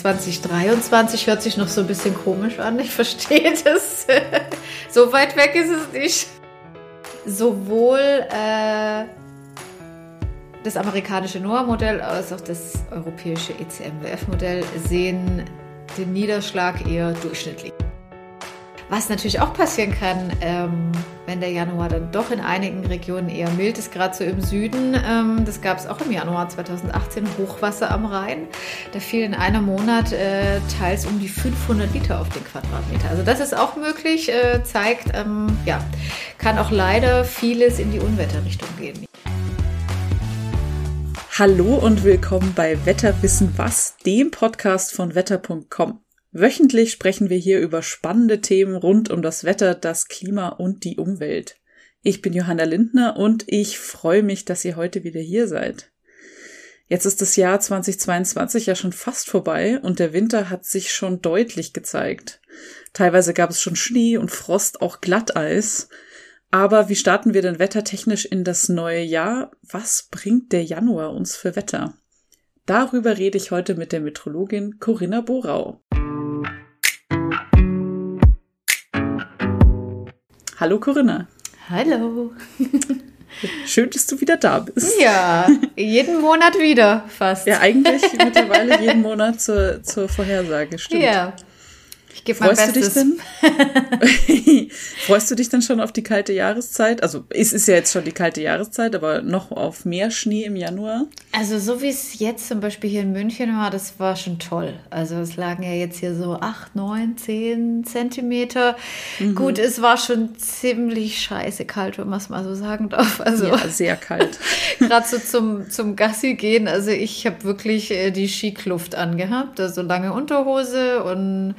2023 hört sich noch so ein bisschen komisch an. Ich verstehe das. so weit weg ist es nicht. Sowohl äh, das amerikanische NOAA-Modell als auch das europäische ECMWF-Modell sehen den Niederschlag eher durchschnittlich. Was natürlich auch passieren kann, ähm, wenn der Januar dann doch in einigen Regionen eher mild ist, gerade so im Süden. Ähm, das gab es auch im Januar 2018, Hochwasser am Rhein. Da fiel in einem Monat äh, teils um die 500 Liter auf den Quadratmeter. Also das ist auch möglich, äh, zeigt, ähm, ja, kann auch leider vieles in die Unwetterrichtung gehen. Hallo und willkommen bei Wetterwissen was, dem Podcast von wetter.com. Wöchentlich sprechen wir hier über spannende Themen rund um das Wetter, das Klima und die Umwelt. Ich bin Johanna Lindner und ich freue mich, dass ihr heute wieder hier seid. Jetzt ist das Jahr 2022 ja schon fast vorbei und der Winter hat sich schon deutlich gezeigt. Teilweise gab es schon Schnee und Frost, auch Glatteis. Aber wie starten wir denn wettertechnisch in das neue Jahr? Was bringt der Januar uns für Wetter? Darüber rede ich heute mit der Metrologin Corinna Borau. Hallo Corinna. Hallo. Schön, dass du wieder da bist. Ja, jeden Monat wieder fast. Ja, eigentlich mittlerweile jeden Monat zur, zur Vorhersage, stimmt. Ja, ich gebe mein Freust Bestes. Du dich denn? Freust du dich dann schon auf die kalte Jahreszeit? Also es ist ja jetzt schon die kalte Jahreszeit, aber noch auf mehr Schnee im Januar? Also so wie es jetzt zum Beispiel hier in München war, das war schon toll. Also es lagen ja jetzt hier so acht, neun, zehn Zentimeter. Mhm. Gut, es war schon ziemlich scheiße kalt, wenn man es mal so sagen darf. Also ja, sehr kalt. Gerade so zum, zum Gassi gehen. Also ich habe wirklich äh, die Skikluft angehabt. Also lange Unterhose und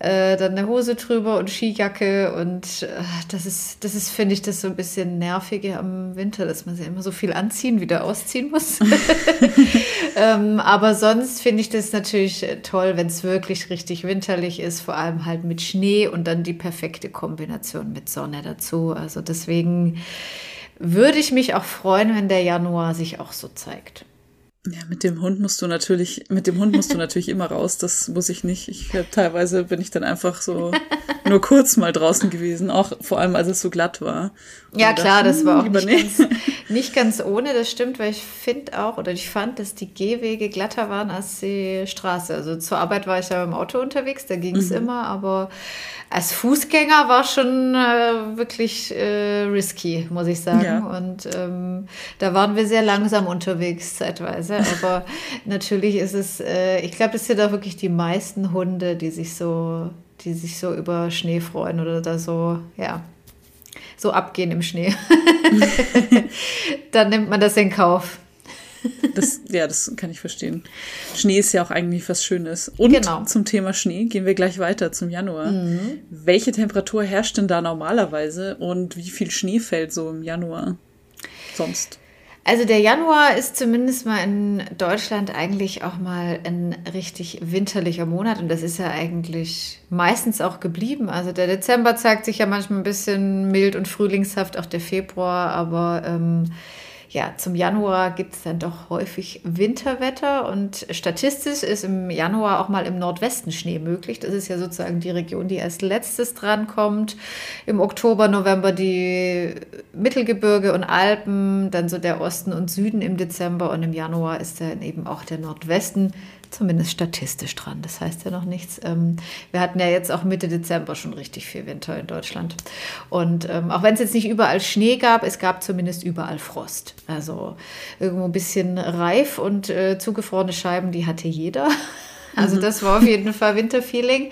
äh, dann eine Hose drüber und Skijacke und äh, das ist, das ist, finde ich, das so ein bisschen nervige am Winter, dass man sich immer so viel anziehen, wieder ausziehen muss. ähm, aber sonst finde ich das natürlich toll, wenn es wirklich richtig winterlich ist, vor allem halt mit Schnee und dann die perfekte Kombination mit Sonne dazu. Also deswegen würde ich mich auch freuen, wenn der Januar sich auch so zeigt. Ja, mit dem Hund musst du natürlich, mit dem Hund musst du natürlich immer raus. Das muss ich nicht. Ich teilweise bin ich dann einfach so nur kurz mal draußen gewesen, auch vor allem als es so glatt war. Ja, klar, das war auch nicht ganz, nicht ganz ohne, das stimmt, weil ich finde auch, oder ich fand, dass die Gehwege glatter waren als die Straße. Also zur Arbeit war ich ja im Auto unterwegs, da ging es mhm. immer, aber als Fußgänger war schon äh, wirklich äh, risky, muss ich sagen. Ja. Und ähm, da waren wir sehr langsam unterwegs zeitweise. Aber natürlich ist es, äh, ich glaube, das sind auch wirklich die meisten Hunde, die sich so, die sich so über Schnee freuen oder da so, ja, so abgehen im Schnee. Dann nimmt man das in Kauf. Das, ja, das kann ich verstehen. Schnee ist ja auch eigentlich was Schönes. Und genau. zum Thema Schnee gehen wir gleich weiter zum Januar. Mhm. Welche Temperatur herrscht denn da normalerweise und wie viel Schnee fällt so im Januar sonst? Also der Januar ist zumindest mal in Deutschland eigentlich auch mal ein richtig winterlicher Monat und das ist ja eigentlich meistens auch geblieben. Also der Dezember zeigt sich ja manchmal ein bisschen mild und frühlingshaft, auch der Februar, aber ähm, ja, zum Januar gibt es dann doch häufig Winterwetter und statistisch ist im Januar auch mal im Nordwesten Schnee möglich. Das ist ja sozusagen die Region, die als letztes drankommt. Im Oktober, November die Mittelgebirge und Alpen, dann so der Osten und Süden im Dezember und im Januar ist dann eben auch der Nordwesten zumindest statistisch dran. Das heißt ja noch nichts. Ähm, wir hatten ja jetzt auch Mitte Dezember schon richtig viel Winter in Deutschland. Und ähm, auch wenn es jetzt nicht überall Schnee gab, es gab zumindest überall Frost. Also irgendwo ein bisschen reif und äh, zugefrorene Scheiben, die hatte jeder. Also mhm. das war auf jeden Fall Winterfeeling.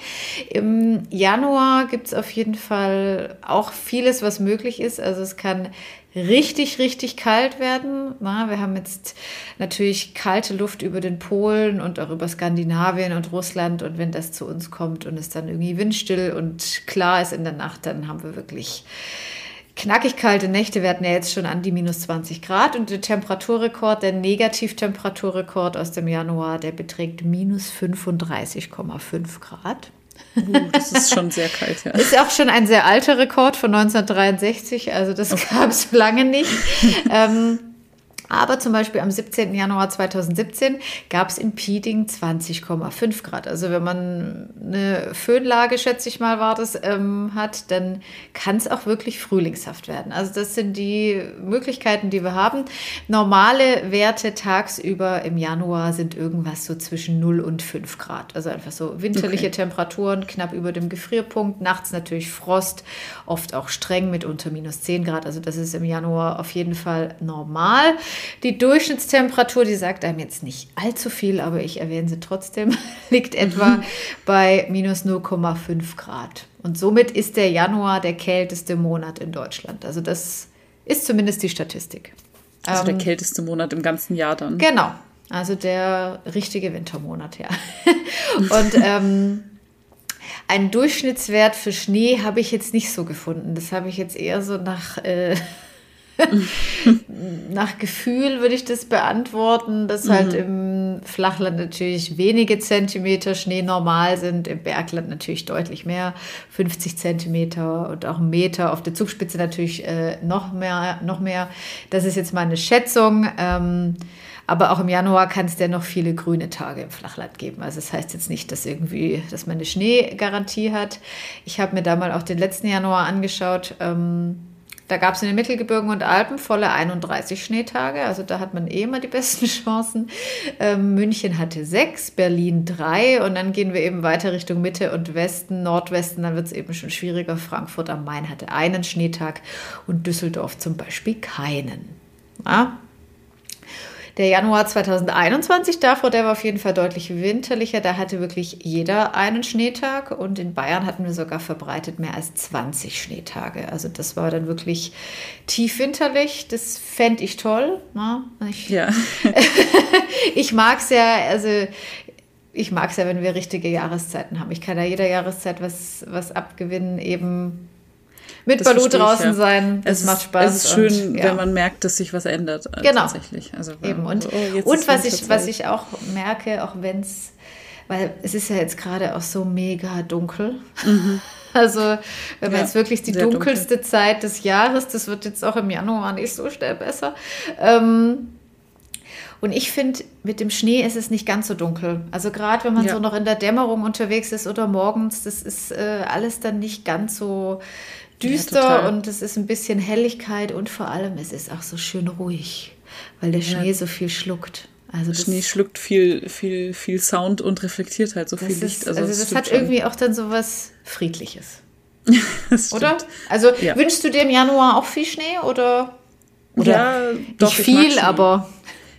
Im Januar gibt es auf jeden Fall auch vieles, was möglich ist. Also es kann richtig, richtig kalt werden. Na, wir haben jetzt natürlich kalte Luft über den Polen und auch über Skandinavien und Russland. Und wenn das zu uns kommt und es dann irgendwie windstill und klar ist in der Nacht, dann haben wir wirklich knackig kalte Nächte. Hatten ja jetzt schon an die minus 20 Grad und der Temperaturrekord, der Negativtemperaturrekord aus dem Januar, der beträgt minus 35,5 Grad. Uh, das ist schon sehr kalt, ja. Ist auch schon ein sehr alter Rekord von 1963, also das gab es lange nicht. ähm, Aber zum Beispiel am 17. Januar 2017 gab es in Pieding 20,5 Grad. Also wenn man eine Föhnlage, schätze ich mal, war das, ähm, hat, dann kann es auch wirklich frühlingshaft werden. Also das sind die Möglichkeiten, die wir haben. Normale Werte tagsüber im Januar sind irgendwas so zwischen 0 und 5 Grad. Also einfach so winterliche okay. Temperaturen, knapp über dem Gefrierpunkt. Nachts natürlich Frost, oft auch streng mit unter minus 10 Grad. Also das ist im Januar auf jeden Fall normal. Die Durchschnittstemperatur, die sagt einem jetzt nicht allzu viel, aber ich erwähne sie trotzdem, liegt etwa mhm. bei minus 0,5 Grad. Und somit ist der Januar der kälteste Monat in Deutschland. Also das ist zumindest die Statistik. Also der ähm, kälteste Monat im ganzen Jahr dann. Genau. Also der richtige Wintermonat, ja. Und ähm, einen Durchschnittswert für Schnee habe ich jetzt nicht so gefunden. Das habe ich jetzt eher so nach äh, Nach Gefühl würde ich das beantworten, dass mhm. halt im Flachland natürlich wenige Zentimeter Schnee normal sind, im Bergland natürlich deutlich mehr, 50 Zentimeter und auch ein Meter, auf der Zugspitze natürlich äh, noch mehr, noch mehr. Das ist jetzt mal eine Schätzung. Ähm, aber auch im Januar kann es ja noch viele grüne Tage im Flachland geben. Also das heißt jetzt nicht, dass irgendwie, dass man eine Schneegarantie hat. Ich habe mir da mal auch den letzten Januar angeschaut. Ähm, da gab es in den Mittelgebirgen und Alpen volle 31 Schneetage, also da hat man eh immer die besten Chancen. Ähm, München hatte sechs, Berlin drei und dann gehen wir eben weiter Richtung Mitte und Westen, Nordwesten, dann wird es eben schon schwieriger. Frankfurt am Main hatte einen Schneetag und Düsseldorf zum Beispiel keinen. Ja? Der Januar 2021 davor, der war auf jeden Fall deutlich winterlicher. Da hatte wirklich jeder einen Schneetag und in Bayern hatten wir sogar verbreitet mehr als 20 Schneetage. Also das war dann wirklich tief winterlich. Das fände ich toll. Ne? Ich, ja. ich mag es ja, also ich mag es ja, wenn wir richtige Jahreszeiten haben. Ich kann da jeder Jahreszeit was, was abgewinnen, eben mit Balu draußen ja. sein. Es, es macht Spaß. Es ist schön, und, ja. wenn man merkt, dass sich was ändert. Äh, genau. Tatsächlich. Also, Eben. Und, oh, und was, ich, was ich auch merke, auch wenn es, weil es ist ja jetzt gerade auch so mega dunkel. Mhm. Also, wenn man ja, jetzt wirklich die dunkelste dunkel. Zeit des Jahres, das wird jetzt auch im Januar nicht so schnell besser. Ähm, und ich finde, mit dem Schnee ist es nicht ganz so dunkel. Also gerade wenn man ja. so noch in der Dämmerung unterwegs ist oder morgens, das ist äh, alles dann nicht ganz so düster ja, und es ist ein bisschen Helligkeit und vor allem es ist auch so schön ruhig, weil der Schnee ja. so viel schluckt. Also Schnee schluckt viel, viel, viel Sound und reflektiert halt so viel ist, Licht. Also, also das, das hat schon. irgendwie auch dann so was Friedliches. oder? Also ja. wünschst du dir im Januar auch viel Schnee oder? oder ja, doch. Nicht viel, aber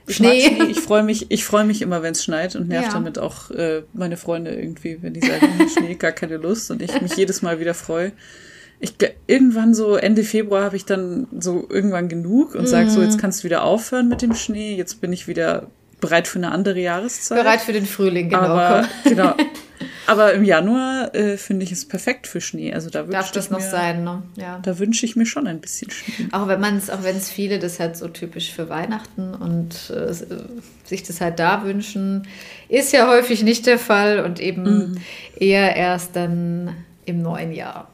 Schnee. Schnee. Ich freue mich, ich freue mich immer, wenn es schneit und nerv ja. damit auch äh, meine Freunde irgendwie, wenn die sagen, Schnee, gar keine Lust und ich mich jedes Mal wieder freue ich irgendwann so Ende Februar habe ich dann so irgendwann genug und mhm. sage so, jetzt kannst du wieder aufhören mit dem Schnee, jetzt bin ich wieder bereit für eine andere Jahreszeit. Bereit für den Frühling, genau. Aber, genau. Aber im Januar äh, finde ich es perfekt für Schnee. Also da Darf das noch mir, sein, ne? Ja. Da wünsche ich mir schon ein bisschen Schnee. Auch wenn man es, auch wenn es viele das halt so typisch für Weihnachten und äh, sich das halt da wünschen, ist ja häufig nicht der Fall und eben mhm. eher erst dann im neuen Jahr.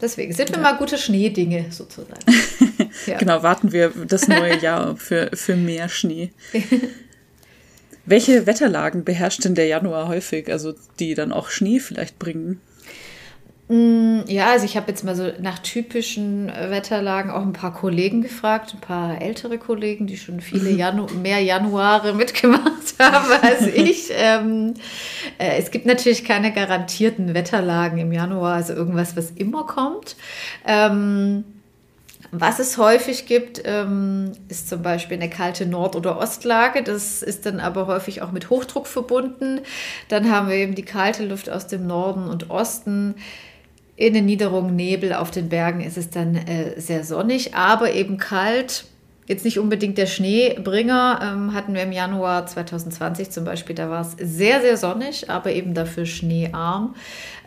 Deswegen sind wir ja. mal gute Schneedinge sozusagen. ja. Genau, warten wir das neue Jahr für, für mehr Schnee. Welche Wetterlagen beherrscht denn der Januar häufig, also die dann auch Schnee vielleicht bringen? Mm, ja, also ich habe jetzt mal so nach typischen äh, Wetterlagen auch ein paar Kollegen gefragt, ein paar ältere Kollegen, die schon viele. Janu mehr Januare mitgemacht haben als ich. Ähm, äh, es gibt natürlich keine garantierten Wetterlagen im Januar, also irgendwas, was immer kommt. Ähm, was es häufig gibt, ähm, ist zum Beispiel eine kalte Nord- oder Ostlage. Das ist dann aber häufig auch mit Hochdruck verbunden. Dann haben wir eben die kalte Luft aus dem Norden und Osten in den Niederungen Nebel, auf den Bergen ist es dann äh, sehr sonnig, aber eben kalt. Jetzt nicht unbedingt der Schneebringer, ähm, hatten wir im Januar 2020 zum Beispiel, da war es sehr, sehr sonnig, aber eben dafür schneearm.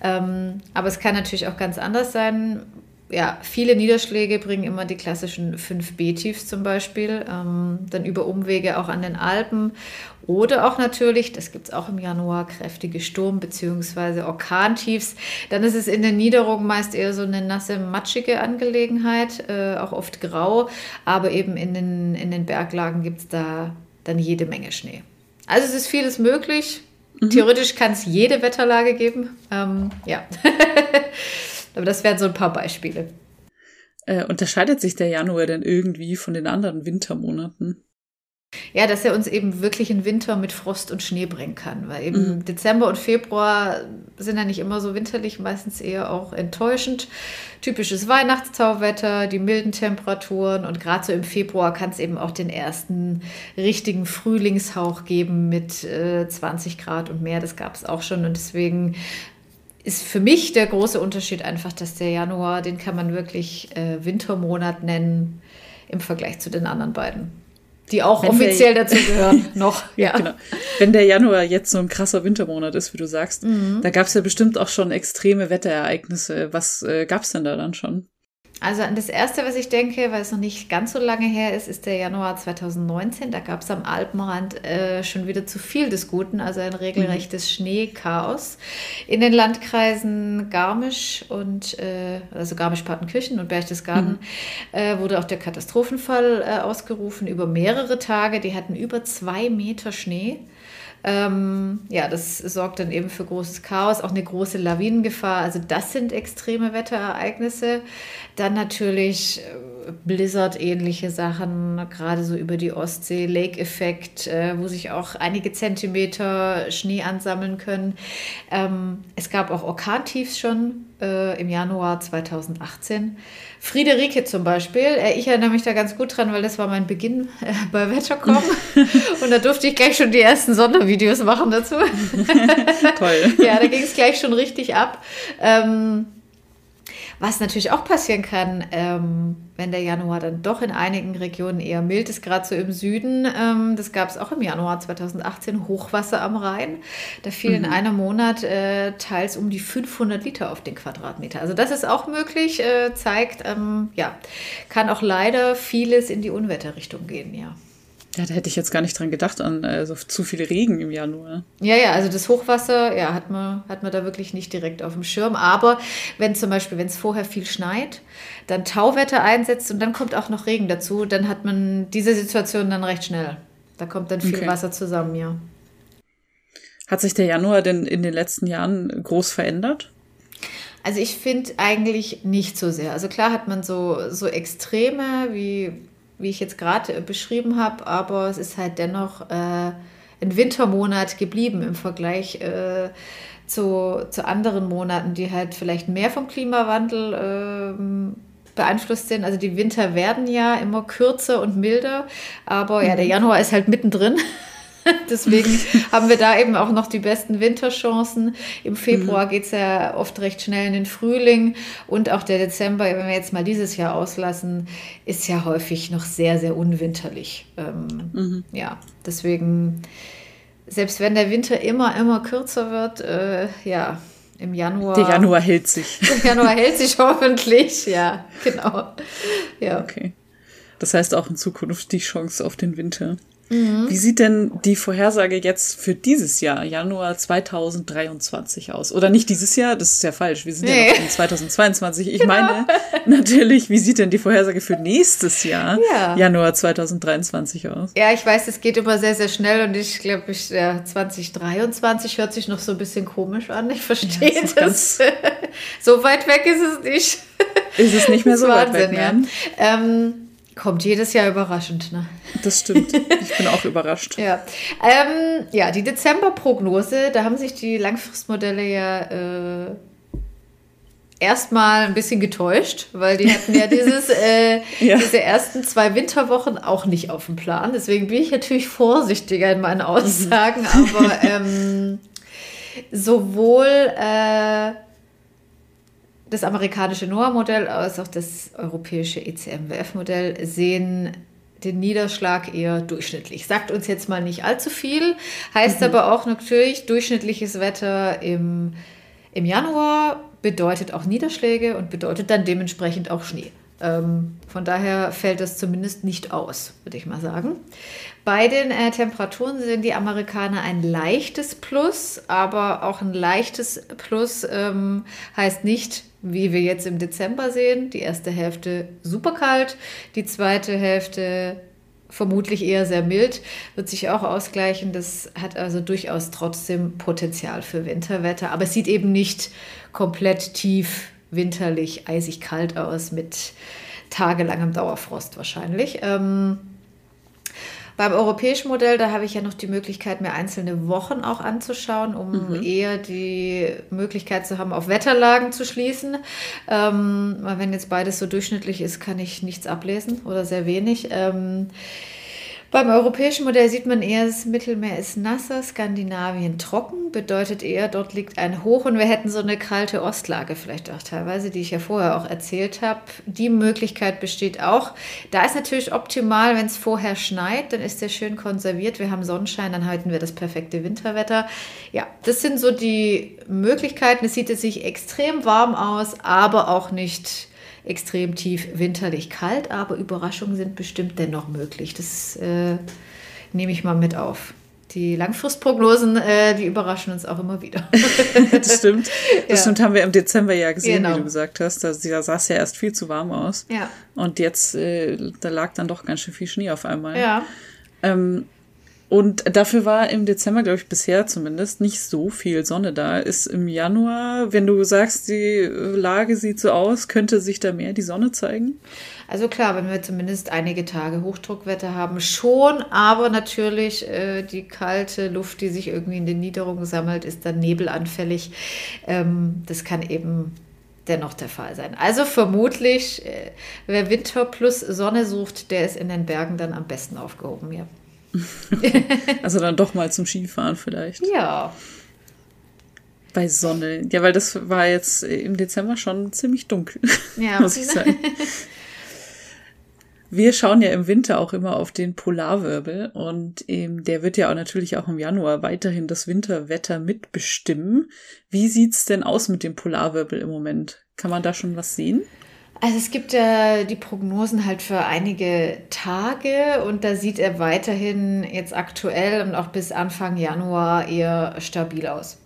Ähm, aber es kann natürlich auch ganz anders sein. Ja, viele Niederschläge bringen immer die klassischen 5B-Tiefs zum Beispiel, ähm, dann über Umwege auch an den Alpen oder auch natürlich, das gibt es auch im Januar, kräftige Sturm- bzw. Orkantiefs. Dann ist es in den Niederungen meist eher so eine nasse, matschige Angelegenheit, äh, auch oft grau, aber eben in den, in den Berglagen gibt es da dann jede Menge Schnee. Also es ist vieles möglich. Mhm. Theoretisch kann es jede Wetterlage geben. Ähm, ja. Aber das wären so ein paar Beispiele. Äh, unterscheidet sich der Januar denn irgendwie von den anderen Wintermonaten? Ja, dass er uns eben wirklich einen Winter mit Frost und Schnee bringen kann, weil eben mhm. Dezember und Februar sind ja nicht immer so winterlich, meistens eher auch enttäuschend. Typisches Weihnachtstauwetter, die milden Temperaturen und gerade so im Februar kann es eben auch den ersten richtigen Frühlingshauch geben mit äh, 20 Grad und mehr. Das gab es auch schon und deswegen ist für mich der große Unterschied einfach, dass der Januar, den kann man wirklich äh, Wintermonat nennen im Vergleich zu den anderen beiden. Die auch Wenn offiziell dazu gehören, noch. Ja. Genau. Wenn der Januar jetzt so ein krasser Wintermonat ist, wie du sagst, mhm. da gab es ja bestimmt auch schon extreme Wetterereignisse. Was äh, gab es denn da dann schon? Also an das Erste, was ich denke, weil es noch nicht ganz so lange her ist, ist der Januar 2019. Da gab es am Alpenrand äh, schon wieder zu viel des Guten, also ein regelrechtes mhm. Schneechaos. In den Landkreisen Garmisch und äh, also Garmisch-Partenkirchen und Berchtesgaden mhm. äh, wurde auch der Katastrophenfall äh, ausgerufen über mehrere Tage. Die hatten über zwei Meter Schnee. Ähm, ja, das sorgt dann eben für großes Chaos, auch eine große Lawinengefahr. Also das sind extreme Wetterereignisse. Dann natürlich äh, Blizzard-ähnliche Sachen, gerade so über die Ostsee, Lake-Effekt, äh, wo sich auch einige Zentimeter Schnee ansammeln können. Ähm, es gab auch Orkantiefs schon äh, im Januar 2018. Friederike zum Beispiel, äh, ich erinnere mich da ganz gut dran, weil das war mein Beginn äh, bei Wettercom und da durfte ich gleich schon die ersten Sondervideos machen dazu. Toll. ja, da ging es gleich schon richtig ab. Ähm, was natürlich auch passieren kann, ähm, wenn der Januar dann doch in einigen Regionen eher mild ist, gerade so im Süden, ähm, das gab es auch im Januar 2018, Hochwasser am Rhein. Da fielen mhm. in einem Monat äh, teils um die 500 Liter auf den Quadratmeter. Also das ist auch möglich, äh, zeigt, ähm, ja, kann auch leider vieles in die Unwetterrichtung gehen, ja. Ja, da hätte ich jetzt gar nicht dran gedacht, an also zu viel Regen im Januar. Ja, ja, also das Hochwasser, ja, hat man, hat man da wirklich nicht direkt auf dem Schirm. Aber wenn zum Beispiel, wenn es vorher viel schneit, dann Tauwetter einsetzt und dann kommt auch noch Regen dazu, dann hat man diese Situation dann recht schnell. Da kommt dann viel okay. Wasser zusammen, ja. Hat sich der Januar denn in den letzten Jahren groß verändert? Also ich finde eigentlich nicht so sehr. Also klar hat man so, so Extreme wie wie ich jetzt gerade beschrieben habe, aber es ist halt dennoch äh, ein Wintermonat geblieben im Vergleich äh, zu, zu anderen Monaten, die halt vielleicht mehr vom Klimawandel äh, beeinflusst sind. Also die Winter werden ja immer kürzer und milder, aber ja, der mhm. Januar ist halt mittendrin. Deswegen haben wir da eben auch noch die besten Winterchancen. Im Februar mhm. geht es ja oft recht schnell in den Frühling und auch der Dezember, wenn wir jetzt mal dieses Jahr auslassen, ist ja häufig noch sehr, sehr unwinterlich. Ähm, mhm. Ja, deswegen, selbst wenn der Winter immer, immer kürzer wird, äh, ja, im Januar. Der Januar hält sich. Der Januar hält sich hoffentlich, ja, genau. Ja. Okay. Das heißt auch in Zukunft die Chance auf den Winter. Mhm. Wie sieht denn die Vorhersage jetzt für dieses Jahr, Januar 2023 aus? Oder nicht dieses Jahr, das ist ja falsch. Wir sind nee. ja noch in 2022. Ich genau. meine natürlich, wie sieht denn die Vorhersage für nächstes Jahr, ja. Januar 2023 aus? Ja, ich weiß, es geht immer sehr, sehr schnell und ich glaube, ich, ja, 2023 hört sich noch so ein bisschen komisch an. Ich verstehe ja, das. so weit weg ist es nicht. Ist es nicht mehr so Wahnsinn, weit weg mehr? Ja. Ähm, Kommt jedes Jahr überraschend, ne? Das stimmt. Ich bin auch überrascht. Ja, ähm, ja die Dezemberprognose, da haben sich die Langfristmodelle ja äh, erstmal ein bisschen getäuscht, weil die hatten ja, dieses, äh, ja. diese ersten zwei Winterwochen auch nicht auf dem Plan. Deswegen bin ich natürlich vorsichtiger in meinen Aussagen, mhm. aber ähm, sowohl äh, das amerikanische NOAA-Modell als auch das europäische ECMWF-Modell sehen den Niederschlag eher durchschnittlich. Sagt uns jetzt mal nicht allzu viel, heißt mhm. aber auch natürlich durchschnittliches Wetter im, im Januar bedeutet auch Niederschläge und bedeutet dann dementsprechend auch Schnee. Ähm, von daher fällt das zumindest nicht aus, würde ich mal sagen. Bei den äh, Temperaturen sind die Amerikaner ein leichtes Plus, aber auch ein leichtes Plus ähm, heißt nicht, wie wir jetzt im Dezember sehen, die erste Hälfte super kalt, die zweite Hälfte vermutlich eher sehr mild, wird sich auch ausgleichen. Das hat also durchaus trotzdem Potenzial für Winterwetter, aber es sieht eben nicht komplett tief winterlich, eisig kalt aus mit tagelangem Dauerfrost wahrscheinlich. Ähm, beim europäischen Modell, da habe ich ja noch die Möglichkeit, mir einzelne Wochen auch anzuschauen, um mhm. eher die Möglichkeit zu haben, auf Wetterlagen zu schließen. Ähm, wenn jetzt beides so durchschnittlich ist, kann ich nichts ablesen oder sehr wenig. Ähm, beim europäischen Modell sieht man eher, das Mittelmeer ist nasser, Skandinavien trocken, bedeutet eher, dort liegt ein Hoch und wir hätten so eine kalte Ostlage vielleicht auch teilweise, die ich ja vorher auch erzählt habe. Die Möglichkeit besteht auch. Da ist natürlich optimal, wenn es vorher schneit, dann ist der schön konserviert. Wir haben Sonnenschein, dann halten wir das perfekte Winterwetter. Ja, das sind so die Möglichkeiten. Es sieht es sich extrem warm aus, aber auch nicht extrem tief winterlich kalt, aber Überraschungen sind bestimmt dennoch möglich. Das äh, nehme ich mal mit auf. Die Langfristprognosen, äh, die überraschen uns auch immer wieder. das stimmt. Das ja. stimmt, haben wir im Dezember ja gesehen, genau. wie du gesagt hast. Da, da sah es ja erst viel zu warm aus. Ja. Und jetzt, äh, da lag dann doch ganz schön viel Schnee auf einmal. Ja. Ähm, und dafür war im Dezember, glaube ich, bisher zumindest nicht so viel Sonne da. Ist im Januar, wenn du sagst, die Lage sieht so aus, könnte sich da mehr die Sonne zeigen? Also klar, wenn wir zumindest einige Tage Hochdruckwetter haben, schon, aber natürlich äh, die kalte Luft, die sich irgendwie in den Niederungen sammelt, ist dann nebelanfällig. Ähm, das kann eben dennoch der Fall sein. Also vermutlich, äh, wer Winter plus Sonne sucht, der ist in den Bergen dann am besten aufgehoben, ja. also dann doch mal zum Skifahren vielleicht. Ja. Bei Sonne. Ja, weil das war jetzt im Dezember schon ziemlich dunkel, ja. muss ich sagen. Wir schauen ja im Winter auch immer auf den Polarwirbel und ähm, der wird ja auch natürlich auch im Januar weiterhin das Winterwetter mitbestimmen. Wie sieht's denn aus mit dem Polarwirbel im Moment? Kann man da schon was sehen? Also es gibt ja die Prognosen halt für einige Tage und da sieht er weiterhin jetzt aktuell und auch bis Anfang Januar eher stabil aus.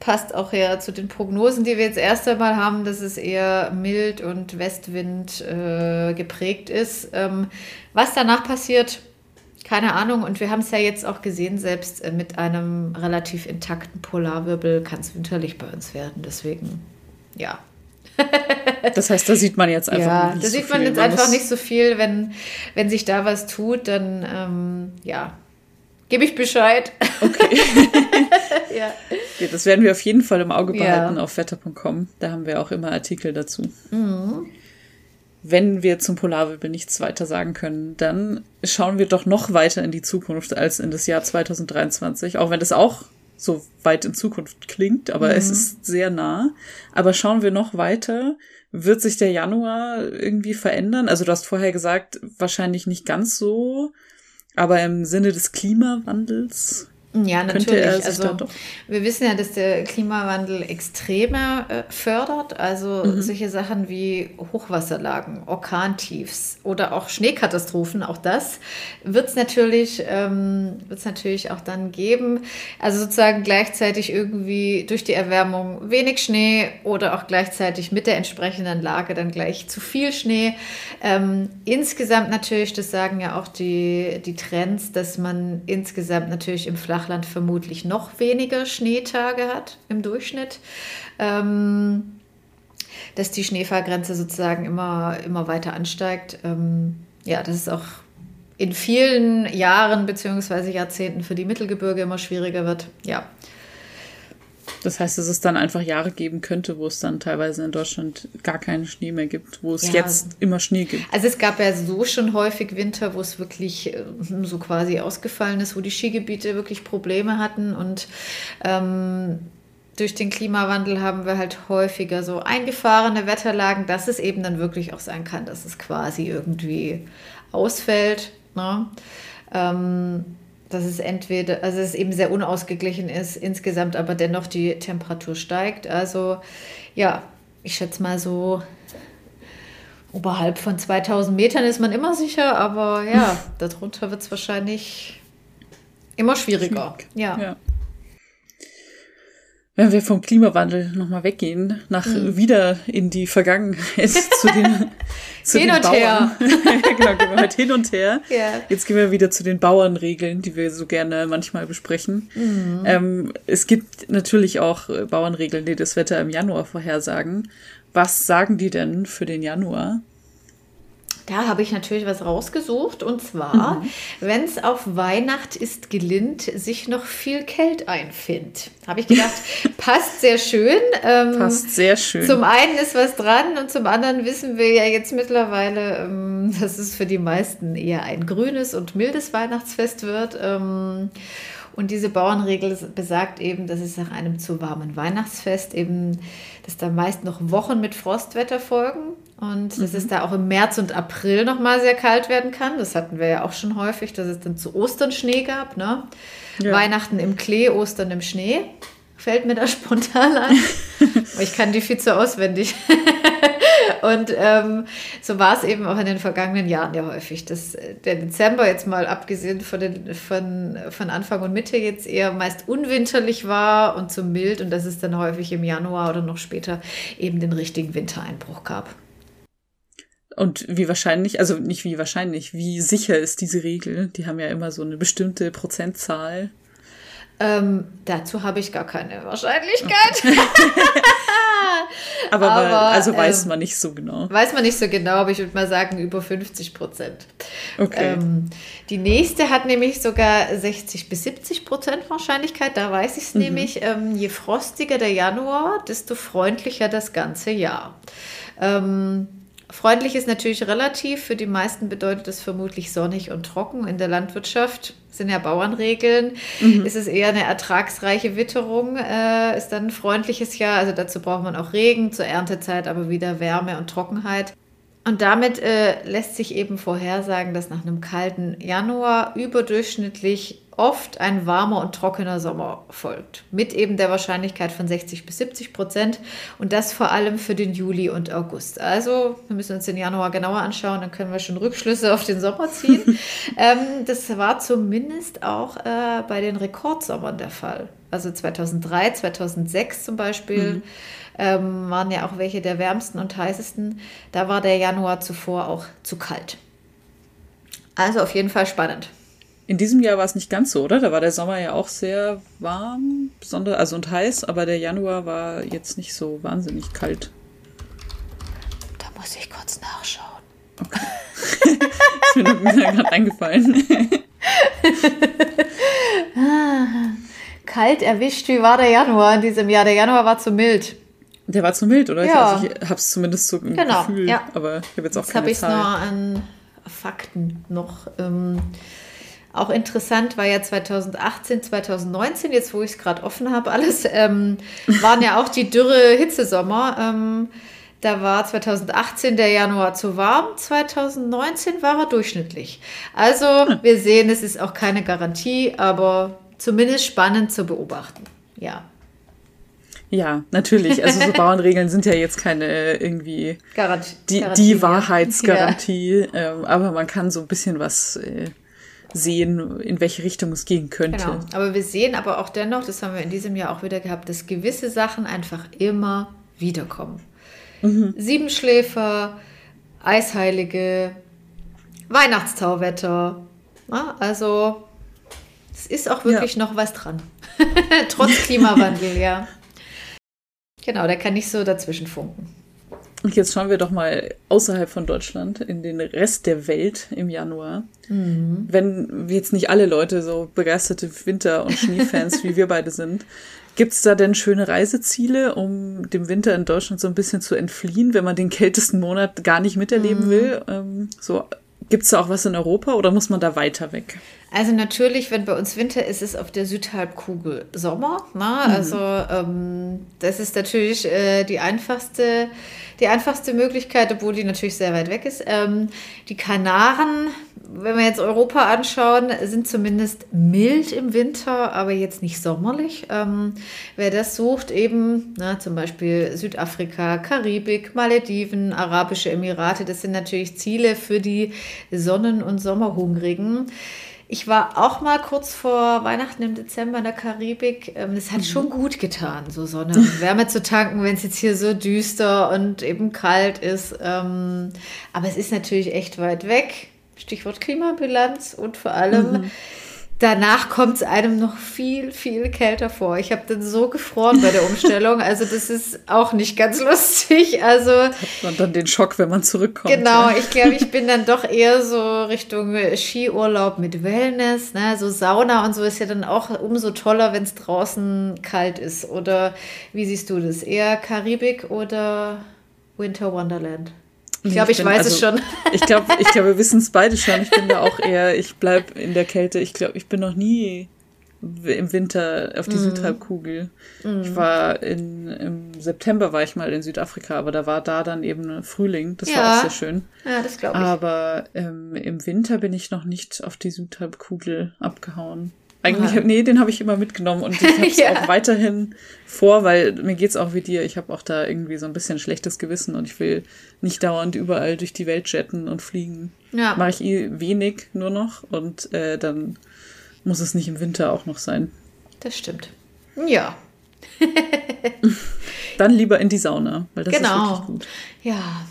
Passt auch ja zu den Prognosen, die wir jetzt erst einmal haben, dass es eher mild und Westwind äh, geprägt ist. Ähm, was danach passiert, keine Ahnung. Und wir haben es ja jetzt auch gesehen, selbst äh, mit einem relativ intakten Polarwirbel kann es winterlich bei uns werden. Deswegen, ja, das heißt, da sieht man jetzt einfach ja, nicht da so sieht man viel. jetzt einfach nicht so viel. Wenn, wenn sich da was tut, dann ähm, ja, gebe ich Bescheid. Okay. ja. ja. Das werden wir auf jeden Fall im Auge behalten ja. auf wetter.com. Da haben wir auch immer Artikel dazu. Mhm. Wenn wir zum Polarwirbel nichts weiter sagen können, dann schauen wir doch noch weiter in die Zukunft als in das Jahr 2023, auch wenn das auch so weit in Zukunft klingt, aber mhm. es ist sehr nah. Aber schauen wir noch weiter. Wird sich der Januar irgendwie verändern? Also du hast vorher gesagt, wahrscheinlich nicht ganz so, aber im Sinne des Klimawandels ja, natürlich. also wir wissen ja, dass der Klimawandel Extreme äh, fördert. Also mhm. solche Sachen wie Hochwasserlagen, Orkantiefs oder auch Schneekatastrophen, auch das wird es natürlich, ähm, wird's natürlich auch dann geben. Also sozusagen gleichzeitig irgendwie durch die Erwärmung wenig Schnee oder auch gleichzeitig mit der entsprechenden Lage dann gleich zu viel Schnee. Ähm, insgesamt natürlich, das sagen ja auch die, die Trends, dass man insgesamt natürlich im Flach Flachland vermutlich noch weniger Schneetage hat im Durchschnitt. Ähm, dass die Schneefallgrenze sozusagen immer, immer weiter ansteigt. Ähm, ja, das ist auch in vielen Jahren bzw. Jahrzehnten für die Mittelgebirge immer schwieriger wird. Ja, das heißt, dass es dann einfach Jahre geben könnte, wo es dann teilweise in Deutschland gar keinen Schnee mehr gibt, wo es ja, jetzt immer Schnee gibt. Also es gab ja so schon häufig Winter, wo es wirklich äh, so quasi ausgefallen ist, wo die Skigebiete wirklich Probleme hatten und ähm, durch den Klimawandel haben wir halt häufiger so eingefahrene Wetterlagen, dass es eben dann wirklich auch sein kann, dass es quasi irgendwie ausfällt. Ne? Ähm, dass es entweder, also es eben sehr unausgeglichen ist insgesamt, aber dennoch die Temperatur steigt. Also ja, ich schätze mal so oberhalb von 2000 Metern ist man immer sicher, aber ja, darunter wird es wahrscheinlich immer schwieriger. Schwierig. Ja. ja. Wenn wir vom Klimawandel nochmal weggehen, nach mhm. wieder in die Vergangenheit zu den, zu hin den und Bauern. her. genau, gehen wir heute hin und her. Ja. Jetzt gehen wir wieder zu den Bauernregeln, die wir so gerne manchmal besprechen. Mhm. Ähm, es gibt natürlich auch Bauernregeln, die das Wetter im Januar vorhersagen. Was sagen die denn für den Januar? Da habe ich natürlich was rausgesucht und zwar, mhm. wenn es auf Weihnacht ist gelinnt, sich noch viel Kält einfindet. Habe ich gedacht, passt sehr schön. Ähm, passt sehr schön. Zum einen ist was dran und zum anderen wissen wir ja jetzt mittlerweile, ähm, dass es für die meisten eher ein grünes und mildes Weihnachtsfest wird. Ähm, und diese Bauernregel besagt eben, dass es nach einem zu warmen Weihnachtsfest eben, dass da meist noch Wochen mit Frostwetter folgen und dass mhm. es da auch im März und April noch mal sehr kalt werden kann. Das hatten wir ja auch schon häufig, dass es dann zu Ostern Schnee gab. Ne? Ja. Weihnachten im Klee, Ostern im Schnee. Fällt mir da spontan ein. ich kann die viel zu auswendig. Und ähm, so war es eben auch in den vergangenen Jahren ja häufig, dass äh, der Dezember jetzt mal abgesehen von, den, von, von Anfang und Mitte jetzt eher meist unwinterlich war und zu mild und dass es dann häufig im Januar oder noch später eben den richtigen Wintereinbruch gab. Und wie wahrscheinlich, also nicht wie wahrscheinlich, wie sicher ist diese Regel? Die haben ja immer so eine bestimmte Prozentzahl. Ähm, dazu habe ich gar keine Wahrscheinlichkeit. Okay. aber, aber, also weiß ähm, man nicht so genau. Weiß man nicht so genau, aber ich würde mal sagen über 50 Prozent. Okay. Ähm, die nächste hat nämlich sogar 60 bis 70 Prozent Wahrscheinlichkeit. Da weiß ich es mhm. nämlich. Ähm, je frostiger der Januar, desto freundlicher das ganze Jahr. Ähm, Freundlich ist natürlich relativ. Für die meisten bedeutet es vermutlich sonnig und trocken. In der Landwirtschaft sind ja Bauernregeln. Mhm. Ist es eher eine ertragsreiche Witterung, äh, ist dann ein freundliches Jahr. Also dazu braucht man auch Regen, zur Erntezeit aber wieder Wärme und Trockenheit. Und damit äh, lässt sich eben vorhersagen, dass nach einem kalten Januar überdurchschnittlich oft ein warmer und trockener Sommer folgt. Mit eben der Wahrscheinlichkeit von 60 bis 70 Prozent. Und das vor allem für den Juli und August. Also, wir müssen uns den Januar genauer anschauen, dann können wir schon Rückschlüsse auf den Sommer ziehen. ähm, das war zumindest auch äh, bei den Rekordsommern der Fall. Also 2003, 2006 zum Beispiel. Mhm ähm, waren ja auch welche der wärmsten und heißesten. Da war der Januar zuvor auch zu kalt. Also auf jeden Fall spannend. In diesem Jahr war es nicht ganz so, oder? Da war der Sommer ja auch sehr warm, besonders, also und heiß, aber der Januar war jetzt nicht so wahnsinnig kalt. Da muss ich kurz nachschauen. Okay. ist mir gerade eingefallen. Kalt erwischt, wie war der Januar in diesem Jahr? Der Januar war zu mild. Der war zu mild, oder? Ja. Also ich habe es zumindest so im genau, Gefühl, ja. aber ich habe jetzt auch jetzt keine Jetzt habe ich es nur an Fakten noch. Ähm, auch interessant war ja 2018, 2019, jetzt wo ich es gerade offen habe, alles, ähm, waren ja auch die dürre Hitzesommer. Ähm, da war 2018 der Januar zu warm, 2019 war er durchschnittlich. Also hm. wir sehen, es ist auch keine Garantie, aber zumindest spannend zu beobachten. Ja. Ja, natürlich. Also so Bauernregeln sind ja jetzt keine äh, irgendwie Garantie, die, Garantie, die Wahrheitsgarantie, ja. ähm, aber man kann so ein bisschen was äh, sehen, in welche Richtung es gehen könnte. Genau. Aber wir sehen aber auch dennoch, das haben wir in diesem Jahr auch wieder gehabt, dass gewisse Sachen einfach immer wiederkommen. Mhm. Siebenschläfer, Eisheilige, Weihnachtstauwetter. Ja, also es ist auch wirklich ja. noch was dran. Trotz Klimawandel, ja. Genau, der kann nicht so dazwischen funken. Und jetzt schauen wir doch mal außerhalb von Deutschland in den Rest der Welt im Januar. Mhm. Wenn jetzt nicht alle Leute so begeisterte Winter- und Schneefans wie wir beide sind, gibt es da denn schöne Reiseziele, um dem Winter in Deutschland so ein bisschen zu entfliehen, wenn man den kältesten Monat gar nicht miterleben mhm. will? Ähm, so Gibt es da auch was in Europa oder muss man da weiter weg? Also natürlich, wenn bei uns Winter ist, ist es auf der Südhalbkugel Sommer. Ne? Mhm. Also ähm, das ist natürlich äh, die einfachste, die einfachste Möglichkeit, obwohl die natürlich sehr weit weg ist. Ähm, die Kanaren, wenn wir jetzt Europa anschauen, sind zumindest mild im Winter, aber jetzt nicht sommerlich. Ähm, wer das sucht, eben na, zum Beispiel Südafrika, Karibik, Malediven, Arabische Emirate, das sind natürlich Ziele für die Sonnen- und Sommerhungrigen. Ich war auch mal kurz vor Weihnachten im Dezember in der Karibik. Ähm, es hat mhm. schon gut getan, so Sonne und Wärme zu tanken, wenn es jetzt hier so düster und eben kalt ist. Ähm, aber es ist natürlich echt weit weg. Stichwort Klimabilanz und vor allem mhm danach kommt es einem noch viel, viel kälter vor. Ich habe dann so gefroren bei der Umstellung. Also das ist auch nicht ganz lustig. Also hat man dann den Schock, wenn man zurückkommt. Genau, ja. ich glaube, ich bin dann doch eher so Richtung Skiurlaub mit Wellness. Ne? So Sauna und so ist ja dann auch umso toller, wenn es draußen kalt ist. Oder wie siehst du das? Eher Karibik oder Winter Wonderland? Ich glaube, ich, ich weiß also, es schon. Ich glaube, ich glaub, wir wissen es beide schon. Ich bin da auch eher, ich bleibe in der Kälte. Ich glaube, ich bin noch nie im Winter auf die mm. Südhalbkugel. Mm. Ich war in, im September war ich mal in Südafrika, aber da war da dann eben Frühling. Das ja. war auch sehr schön. Ja, das glaube ich. Aber ähm, im Winter bin ich noch nicht auf die Südhalbkugel abgehauen. Eigentlich, Aha. nee, den habe ich immer mitgenommen und ich habe es ja. auch weiterhin vor, weil mir geht's auch wie dir. Ich habe auch da irgendwie so ein bisschen schlechtes Gewissen und ich will nicht dauernd überall durch die Welt jetten und fliegen. Ja. Mache ich eh wenig nur noch und äh, dann muss es nicht im Winter auch noch sein. Das stimmt. Ja. dann lieber in die Sauna, weil das genau. ist wirklich gut. Ja.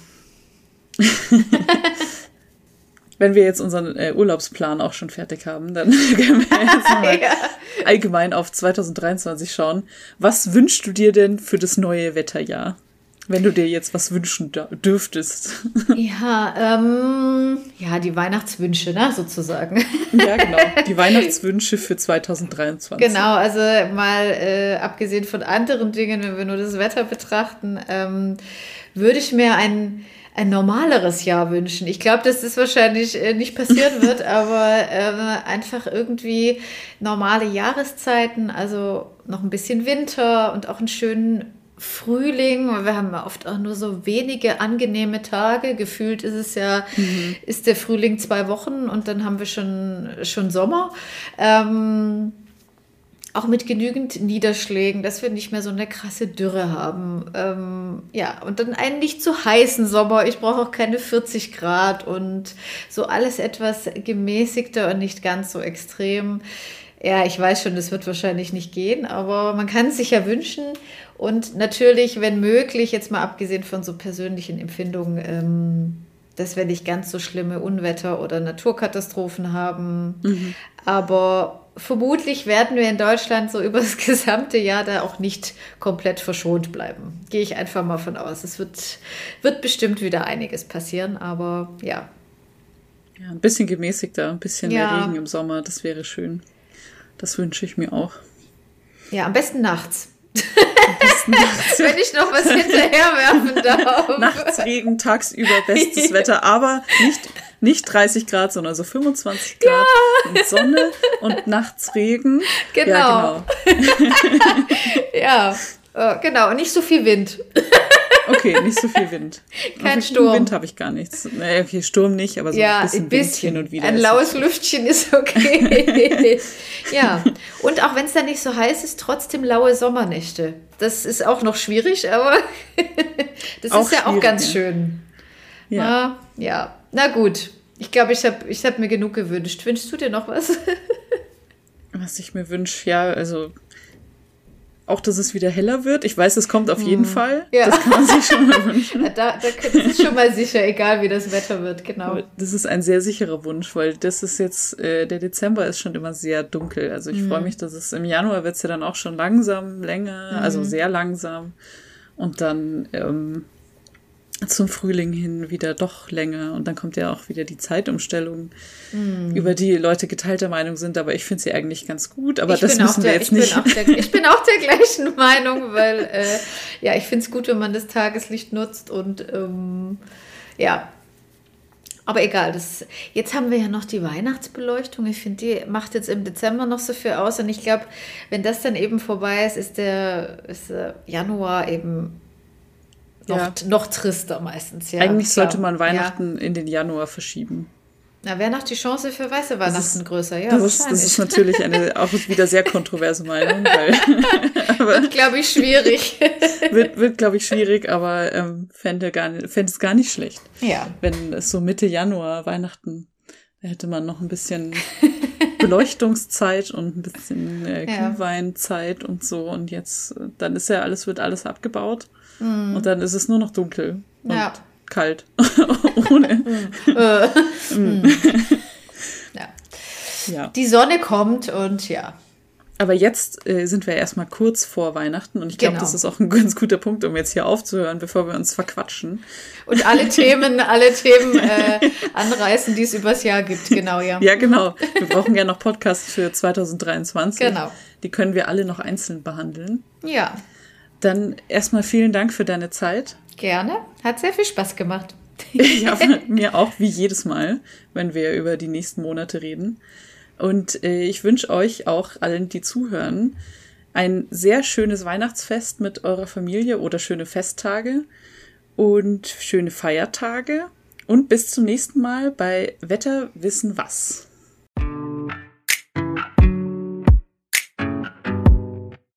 wenn wir jetzt unseren äh, Urlaubsplan auch schon fertig haben, dann können wir jetzt mal ja. allgemein auf 2023 schauen. Was wünschst du dir denn für das neue Wetterjahr? Wenn du dir jetzt was wünschen dürftest. Ja, ähm, ja, die Weihnachtswünsche, ne, sozusagen. Ja, genau. Die Weihnachtswünsche für 2023. Genau, also mal äh, abgesehen von anderen Dingen, wenn wir nur das Wetter betrachten, ähm, würde ich mir ein ein normaleres Jahr wünschen. Ich glaube, dass das wahrscheinlich äh, nicht passieren wird, aber äh, einfach irgendwie normale Jahreszeiten, also noch ein bisschen Winter und auch einen schönen Frühling. Wir haben oft auch nur so wenige angenehme Tage. Gefühlt ist es ja, mhm. ist der Frühling zwei Wochen und dann haben wir schon, schon Sommer. Ähm, auch mit genügend Niederschlägen, dass wir nicht mehr so eine krasse Dürre haben. Ähm, ja, und dann einen nicht zu heißen Sommer. Ich brauche auch keine 40 Grad und so alles etwas gemäßigter und nicht ganz so extrem. Ja, ich weiß schon, das wird wahrscheinlich nicht gehen, aber man kann es sich ja wünschen. Und natürlich, wenn möglich, jetzt mal abgesehen von so persönlichen Empfindungen, ähm, dass wir nicht ganz so schlimme Unwetter oder Naturkatastrophen haben. Mhm. Aber vermutlich werden wir in Deutschland so über das gesamte Jahr da auch nicht komplett verschont bleiben. Gehe ich einfach mal von aus. Es wird, wird bestimmt wieder einiges passieren, aber ja. Ja, ein bisschen gemäßigter, ein bisschen ja. mehr Regen im Sommer, das wäre schön. Das wünsche ich mir auch. Ja, am besten nachts. Wenn ich noch was hinterher werfen darf. Nachts Regen, tagsüber bestes Wetter, aber nicht, nicht 30 Grad, sondern so 25 Grad ja. und Sonne und nachts Regen. Genau. Ja, genau. ja, äh, genau. Und nicht so viel Wind. Okay, nicht so viel Wind. Kein Sturm. Wind habe ich gar nichts. Naja, okay, Sturm nicht, aber so ja, ein bisschen, ein bisschen. Wind hin und wieder. Ein laues Lüftchen ist okay. ja, und auch wenn es dann nicht so heiß ist, trotzdem laue Sommernächte. Das ist auch noch schwierig, aber das auch ist ja auch ganz schön. Ja. Na, ja, na gut. Ich glaube, ich habe ich hab mir genug gewünscht. Wünschst du dir noch was? was ich mir wünsche, ja, also auch, dass es wieder heller wird. Ich weiß, es kommt auf jeden hm. Fall. Ja. Das kann man sich schon mal wünschen. da, da ist schon mal sicher, egal wie das Wetter wird, genau. Das ist ein sehr sicherer Wunsch, weil das ist jetzt, äh, der Dezember ist schon immer sehr dunkel. Also ich mhm. freue mich, dass es im Januar wird es ja dann auch schon langsam länger, also mhm. also sehr langsam. Und dann ähm, zum Frühling hin wieder doch länger und dann kommt ja auch wieder die Zeitumstellung, mm. über die Leute geteilter Meinung sind, aber ich finde sie eigentlich ganz gut, aber ich das müssen der, wir jetzt ich nicht. Bin der, ich bin auch der gleichen Meinung, weil äh, ja, ich finde es gut, wenn man das Tageslicht nutzt und ähm, ja, Aber egal, das, jetzt haben wir ja noch die Weihnachtsbeleuchtung. Ich finde, die macht jetzt im Dezember noch so viel aus. Und ich glaube, wenn das dann eben vorbei ist, ist der, ist der Januar eben noch, ja. noch trister meistens. Ja, Eigentlich klar. sollte man Weihnachten ja. in den Januar verschieben. Na, wäre noch die Chance für weiße Weihnachten ist, größer, ja. Das ist, das ist natürlich eine auch wieder sehr kontroverse Meinung. Weil, wird, glaube ich, schwierig. wird, wird glaube ich, schwierig, aber ähm, fände, gar, fände es gar nicht schlecht. Ja. Wenn es so Mitte Januar, Weihnachten, da hätte man noch ein bisschen Beleuchtungszeit und ein bisschen äh, Glühweinzeit und so. Und jetzt, dann ist ja alles, wird alles abgebaut. Mm. Und dann ist es nur noch dunkel. Und ja kalt. Ohne. Äh. Mm. ja. ja. Die Sonne kommt und ja. Aber jetzt äh, sind wir erstmal kurz vor Weihnachten und ich glaube, genau. das ist auch ein ganz guter Punkt, um jetzt hier aufzuhören, bevor wir uns verquatschen. Und alle Themen, alle Themen äh, anreißen, die es übers Jahr gibt, genau, ja. Ja, genau. Wir brauchen ja noch Podcasts für 2023. Genau. Die können wir alle noch einzeln behandeln. Ja. Dann erstmal vielen Dank für deine Zeit. Gerne. Hat sehr viel Spaß gemacht. ja, mir auch, wie jedes Mal, wenn wir über die nächsten Monate reden. Und äh, ich wünsche euch auch allen, die zuhören, ein sehr schönes Weihnachtsfest mit eurer Familie oder schöne Festtage und schöne Feiertage. Und bis zum nächsten Mal bei Wetter wissen was.